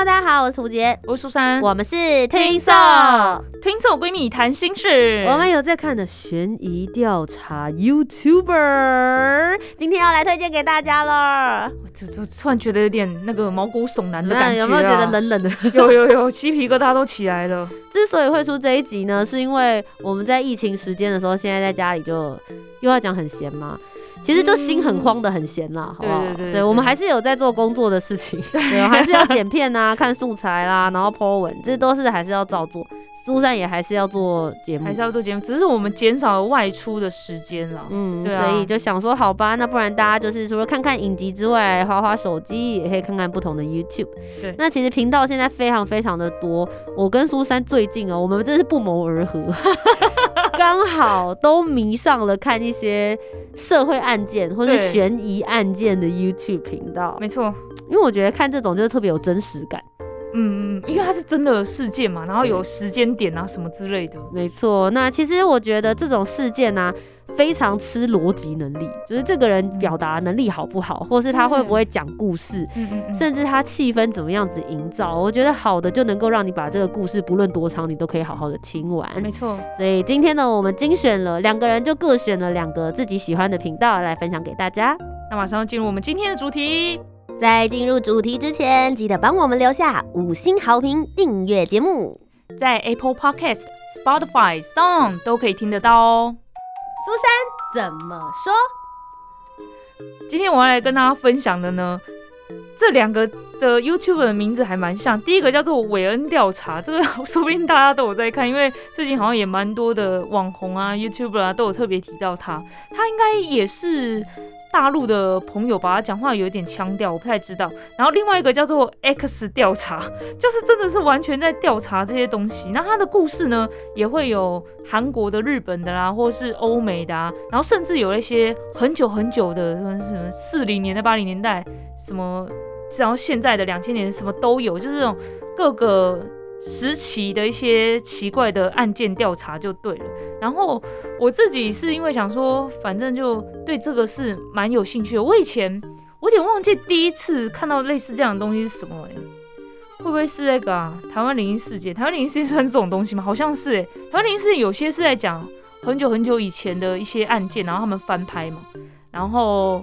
Hello，大家好，我是涂杰，我是苏珊，我们是听送听送闺蜜谈心事。我们有在看的悬疑调查 YouTuber，今天要来推荐给大家了。我这这突然觉得有点那个毛骨悚然的感觉，有没有觉得冷冷的？有有有，鸡皮疙瘩都起来了。之所以会出这一集呢，是因为我们在疫情时间的时候，现在在家里就又要讲很闲嘛。其实就心很慌的很闲啦，好不好？对，我们还是有在做工作的事情，对，还是要剪片啊，看素材啦，然后 po 文，这都是还是要照做。苏珊也还是要做节目，还是要做节目，只是我们减少了外出的时间了。嗯，所以就想说，好吧，那不然大家就是除了看看影集之外，滑滑手机也可以看看不同的 YouTube。对，那其实频道现在非常非常的多。我跟苏珊最近哦，我们真是不谋而合，刚好都迷上了看一些社会案件或者悬疑案件的 YouTube 频道。没错，因为我觉得看这种就是特别有真实感。嗯嗯，因为它是真的事件嘛，然后有时间点啊什么之类的。没错，那其实我觉得这种事件呢，非常吃逻辑能力，就是这个人表达能力好不好，或是他会不会讲故事，嗯嗯，甚至他气氛怎么样子营造，我觉得好的就能够让你把这个故事不论多长，你都可以好好的听完。没错，所以今天呢，我们精选了两个人，就各选了两个自己喜欢的频道来分享给大家。那马上进入我们今天的主题。在进入主题之前，记得帮我们留下五星好评，订阅节目，在 Apple Podcast、Spotify、Song 都可以听得到哦。苏珊怎么说？今天我要来跟大家分享的呢，这两个的 YouTube 的名字还蛮像。第一个叫做韦恩调查，这个 说不定大家都有在看，因为最近好像也蛮多的网红啊、YouTuber 啊都有特别提到他，他应该也是。大陆的朋友把他讲话有一点腔调，我不太知道。然后另外一个叫做 X 调查，就是真的是完全在调查这些东西。那他的故事呢，也会有韩国的、日本的啦，或是欧美的啊，然后甚至有一些很久很久的，什么四零年代、八零年代，什么，然后现在的两千年什么都有，就是这种各个。时期的一些奇怪的案件调查就对了，然后我自己是因为想说，反正就对这个是蛮有兴趣的。我以前我有点忘记第一次看到类似这样的东西是什么哎，会不会是那个啊？台湾灵异事件？台湾灵异事件算这种东西吗？好像是哎，台湾灵异事件有些是在讲很久很久以前的一些案件，然后他们翻拍嘛，然后。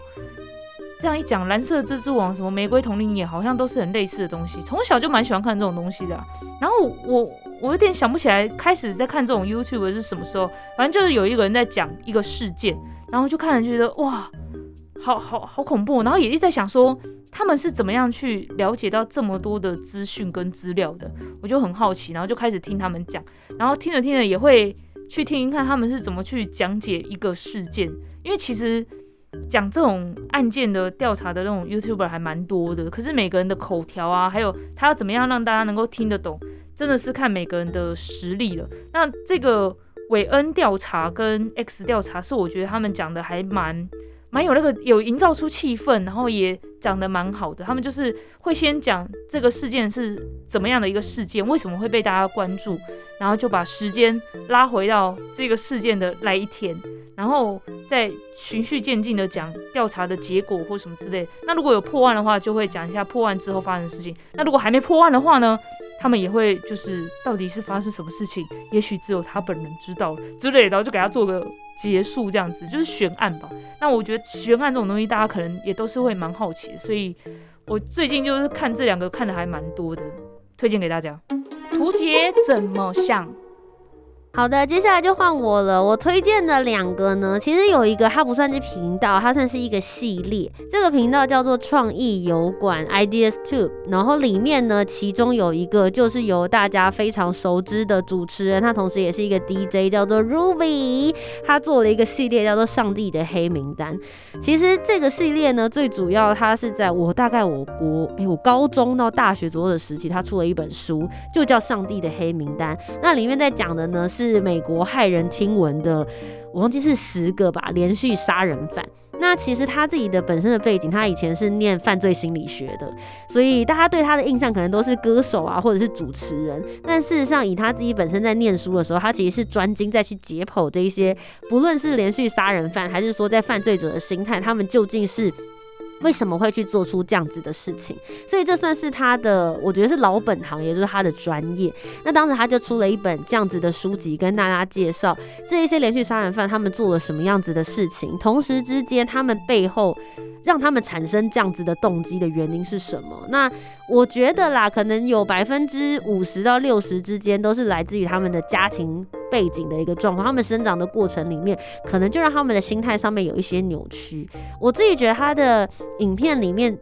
这样一讲，蓝色蜘蛛网、什么玫瑰同龄眼，好像都是很类似的东西。从小就蛮喜欢看这种东西的。然后我我有点想不起来，开始在看这种 YouTube 是什么时候。反正就是有一个人在讲一个事件，然后就看了觉得哇，好好好恐怖。然后也一直在想说，他们是怎么样去了解到这么多的资讯跟资料的？我就很好奇，然后就开始听他们讲。然后听着听着也会去听一看他们是怎么去讲解一个事件，因为其实。讲这种案件的调查的那种 YouTuber 还蛮多的，可是每个人的口条啊，还有他要怎么样让大家能够听得懂，真的是看每个人的实力了。那这个韦恩调查跟 X 调查是我觉得他们讲的还蛮蛮有那个有营造出气氛，然后也讲的蛮好的。他们就是会先讲这个事件是怎么样的一个事件，为什么会被大家关注，然后就把时间拉回到这个事件的那一天。然后再循序渐进的讲调查的结果或什么之类。那如果有破案的话，就会讲一下破案之后发生的事情。那如果还没破案的话呢，他们也会就是到底是发生什么事情，也许只有他本人知道之类的，然后就给他做个结束，这样子就是悬案吧。那我觉得悬案这种东西，大家可能也都是会蛮好奇，所以我最近就是看这两个看的还蛮多的，推荐给大家。图解怎么想？好的，接下来就换我了。我推荐的两个呢，其实有一个它不算是频道，它算是一个系列。这个频道叫做创意油管 Ideas Tube，然后里面呢，其中有一个就是由大家非常熟知的主持人，他同时也是一个 DJ，叫做 Ruby，他做了一个系列叫做《上帝的黑名单》。其实这个系列呢，最主要它是在我大概我国哎，我高中到大学左右的时期，他出了一本书，就叫《上帝的黑名单》。那里面在讲的呢是。是美国骇人听闻的，我忘记是十个吧，连续杀人犯。那其实他自己的本身的背景，他以前是念犯罪心理学的，所以大家对他的印象可能都是歌手啊，或者是主持人。但事实上，以他自己本身在念书的时候，他其实是专精在去解剖这一些，不论是连续杀人犯，还是说在犯罪者的心态，他们究竟是。为什么会去做出这样子的事情？所以这算是他的，我觉得是老本行，也就是他的专业。那当时他就出了一本这样子的书籍，跟大家介绍这一些连续杀人犯他们做了什么样子的事情，同时之间他们背后让他们产生这样子的动机的原因是什么？那我觉得啦，可能有百分之五十到六十之间都是来自于他们的家庭。背景的一个状况，他们生长的过程里面，可能就让他们的心态上面有一些扭曲。我自己觉得他的影片里面。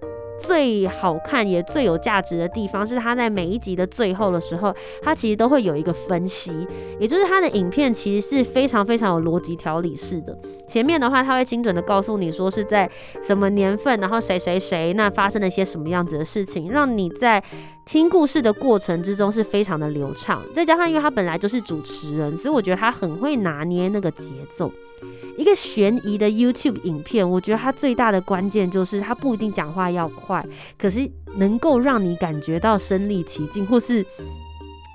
最好看也最有价值的地方是，他在每一集的最后的时候，他其实都会有一个分析，也就是他的影片其实是非常非常有逻辑条理式的。前面的话，他会精准的告诉你说是在什么年份，然后谁谁谁那发生了一些什么样子的事情，让你在听故事的过程之中是非常的流畅。再加上因为他本来就是主持人，所以我觉得他很会拿捏那个节奏。一个悬疑的 YouTube 影片，我觉得它最大的关键就是它不一定讲话要快，可是能够让你感觉到身临其境，或是。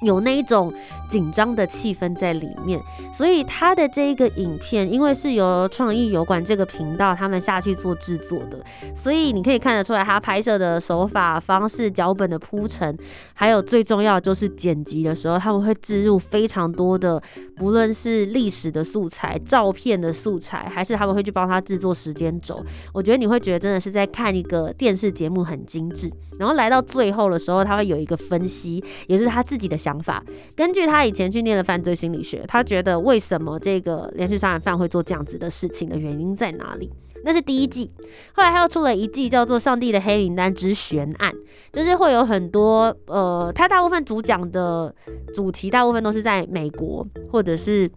有那一种紧张的气氛在里面，所以他的这一个影片，因为是由创意油管这个频道他们下去做制作的，所以你可以看得出来，他拍摄的手法、方式、脚本的铺陈，还有最重要就是剪辑的时候，他们会置入非常多的，不论是历史的素材、照片的素材，还是他们会去帮他制作时间轴。我觉得你会觉得真的是在看一个电视节目，很精致。然后来到最后的时候，他会有一个分析，也就是他自己的想。想法，根据他以前去念的犯罪心理学，他觉得为什么这个连续杀人犯会做这样子的事情的原因在哪里？那是第一季，后来他又出了一季叫做《上帝的黑名单之悬案》，就是会有很多呃，他大部分主讲的主题大部分都是在美国或者是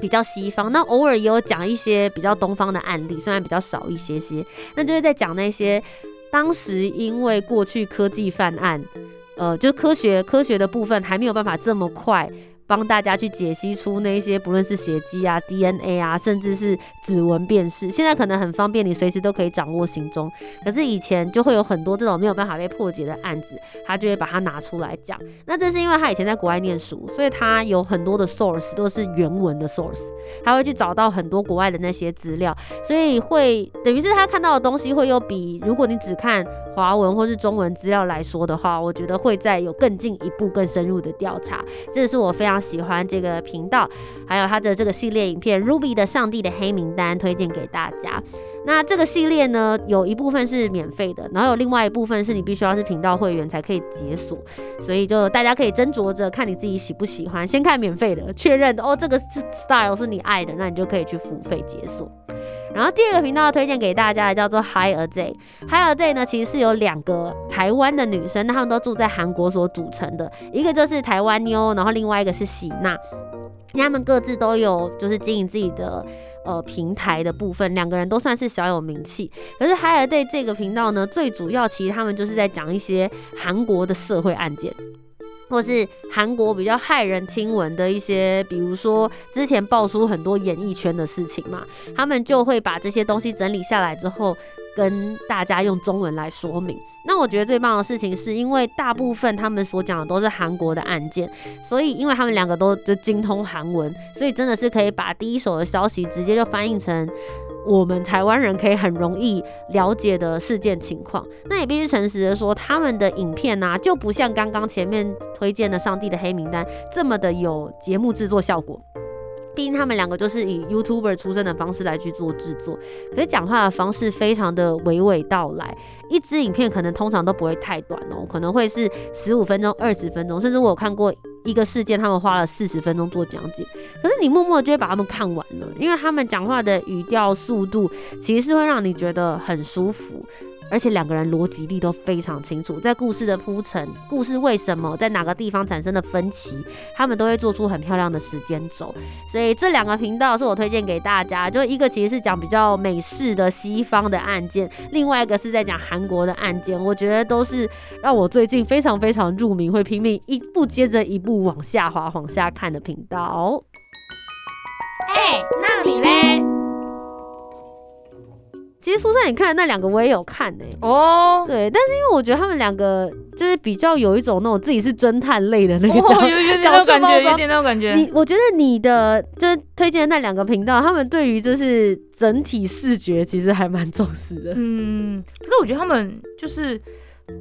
比较西方，那偶尔也有讲一些比较东方的案例，虽然比较少一些些，那就是在讲那些当时因为过去科技犯案。呃，就是科学科学的部分还没有办法这么快。帮大家去解析出那些不论是血迹啊、DNA 啊，甚至是指纹辨识，现在可能很方便，你随时都可以掌握行踪。可是以前就会有很多这种没有办法被破解的案子，他就会把它拿出来讲。那这是因为他以前在国外念书，所以他有很多的 source 都是原文的 source，他会去找到很多国外的那些资料，所以会等于是他看到的东西会又比如果你只看华文或是中文资料来说的话，我觉得会再有更进一步、更深入的调查。这是我非常。喜欢这个频道，还有它的这个系列影片《Ruby 的上帝的黑名单》，推荐给大家。那这个系列呢，有一部分是免费的，然后有另外一部分是你必须要是频道会员才可以解锁，所以就大家可以斟酌着看你自己喜不喜欢。先看免费的，确认哦这个 style 是你爱的，那你就可以去付费解锁。然后第二个频道推荐给大家的叫做 High A J，。High A J 呢，其实是有两个台湾的女生，那她们都住在韩国所组成的，一个就是台湾妞，然后另外一个是喜娜，她们各自都有就是经营自己的呃平台的部分，两个人都算是小有名气。可是 Hi A J 这个频道呢，最主要其实他们就是在讲一些韩国的社会案件。或是韩国比较骇人听闻的一些，比如说之前爆出很多演艺圈的事情嘛，他们就会把这些东西整理下来之后，跟大家用中文来说明。那我觉得最棒的事情是因为大部分他们所讲的都是韩国的案件，所以因为他们两个都就精通韩文，所以真的是可以把第一手的消息直接就翻译成。我们台湾人可以很容易了解的事件情况，那也必须诚实的说，他们的影片呢就不像刚刚前面推荐的《上帝的黑名单》这么的有节目制作效果。毕竟他们两个就是以 YouTuber 出身的方式来去做制作，可是讲话的方式非常的娓娓道来。一支影片可能通常都不会太短哦，可能会是十五分钟、二十分钟，甚至我有看过。一个事件，他们花了四十分钟做讲解，可是你默默就会把他们看完了，因为他们讲话的语调、速度，其实是会让你觉得很舒服。而且两个人逻辑力都非常清楚，在故事的铺陈、故事为什么在哪个地方产生的分歧，他们都会做出很漂亮的时间轴。所以这两个频道是我推荐给大家，就一个其实是讲比较美式的西方的案件，另外一个是在讲韩国的案件，我觉得都是让我最近非常非常入迷，会拼命一步接着一步往下滑、往下看的频道。哎，那你嘞？其实苏珊，你看的那两个我也有看呢、哦，对，但是因为我觉得他们两个就是比较有一种那种自己是侦探类的那个角哦，有有点那种感觉，有点那种感觉。你我觉得你的就是推荐的那两个频道，他们对于就是整体视觉其实还蛮重视的。嗯，可是我觉得他们就是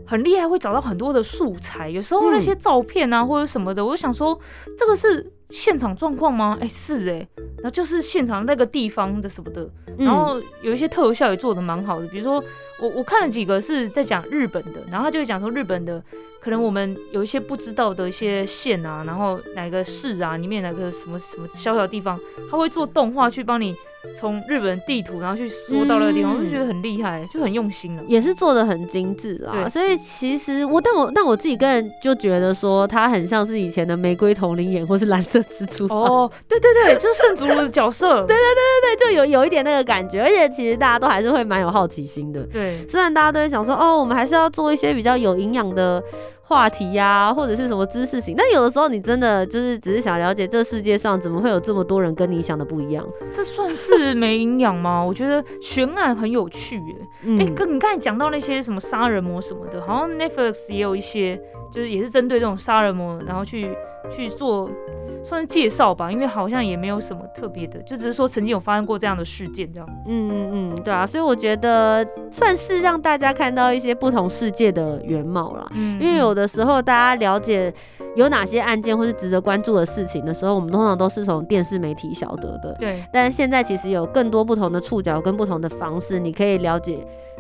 很厉害，会找到很多的素材。有时候那些嗯照片啊、或者什么的，我就想说，这个是现场状况吗？哎、是哎、然后就是现场那个地方的什么的，嗯然后有一些特效也做的蛮好的，比如说我我看了几个是在讲日本的，然后他就会讲说日本的可能我们有一些不知道的一些县啊，然后哪个市啊里面哪个什么什么小小地方，他会做动画去帮你从日本地图然后去缩到那个地方，嗯。我就觉得很厉害，就很用心了。也是做的很精致啊，所以其实我，但我但我自己个人就觉得说，它很像是以前的玫瑰同龄眼或是蓝色蜘蛛，哦，对对对，就是圣祖鲁的角色。对对，对对，就有有一点那个感觉，而且其实大家都还是会蛮有好奇心的。对。虽然大家都会想说，哦，我们还是要做一些比较有营养的话题呀、或者是什么知识型，但有的时候你真的就是只是想了解这世界上怎么会有这么多人跟你想的不一样。这算是没营养吗？我觉得悬案很有趣耶。嗯哎、跟你刚才讲到那些什么杀人魔什么的，好像 Netflix 也有一些，就是也是针对这种杀人魔，然后去去做算是介绍吧，因为好像也没有什么特别的，就只是说曾经有发生过这样的事件这样。嗯嗯嗯，对啊，所以我觉得算是让大家看到一些不同世界的原貌啦。嗯因为有的时候大家了解有哪些案件或是值得关注的事情的时候，我们通常都是从电视媒体晓得的。对但现在其实有更多不同的触角跟不同的方式，你可以了解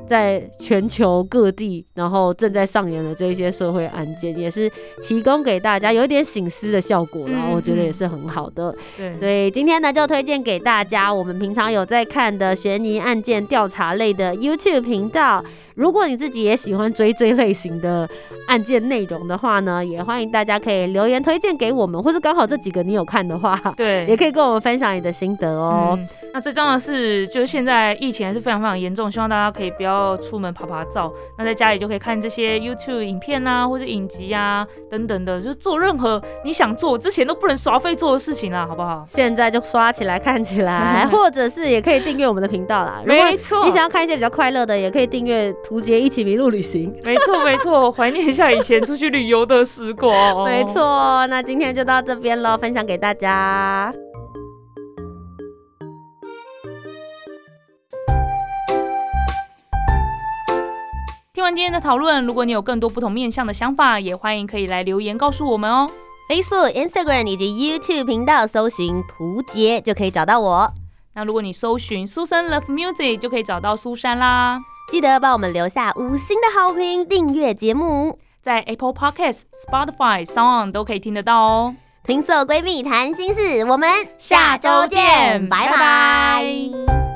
在全球各地，然后正在上演的这一些社会案件，也是提供给大家有一点醒思的效果然后我觉得也是很好的。对所以今天呢，就推荐给大家我们平常有在看的悬疑案件调查类的 YouTube 频道。如果你自己也喜欢追追类型的案件内容的话呢，也欢迎大家可以留言推荐给我们，或是刚好这几个你有看的话，对，也可以跟我们分享你的心得哦。嗯，那最重要的是，就是现在疫情还是非常非常严重，希望大家可以不要出门爬爬照，那在家里就可以看这些 YouTube 影片啊，或者影集啊等等的，就是做任何你想做之前都不能刷费做的事情啦，好不好？现在就刷起来看起来，或者是也可以订阅我们的频道啦。没错，你想要看一些比较快乐的，也可以订阅图杰一起迷路旅行。没错没错，怀念一下以前出去旅游的时光。没，错，那今天就到这边喽，分享给大家。听完今天的讨论，如果你有更多不同面向的想法，也欢迎可以来留言告诉我们哦。Facebook、Instagram 以及 YouTube 频道搜寻“图杰”就可以找到我。那如果你搜寻苏珊 Love Music，就可以找到苏珊啦。记得帮我们留下五星的好评，订阅节目。在 Apple Podcasts、Spotify、Sound 都可以听得到哦。情色闺蜜谈心事，我们下周见拜拜拜拜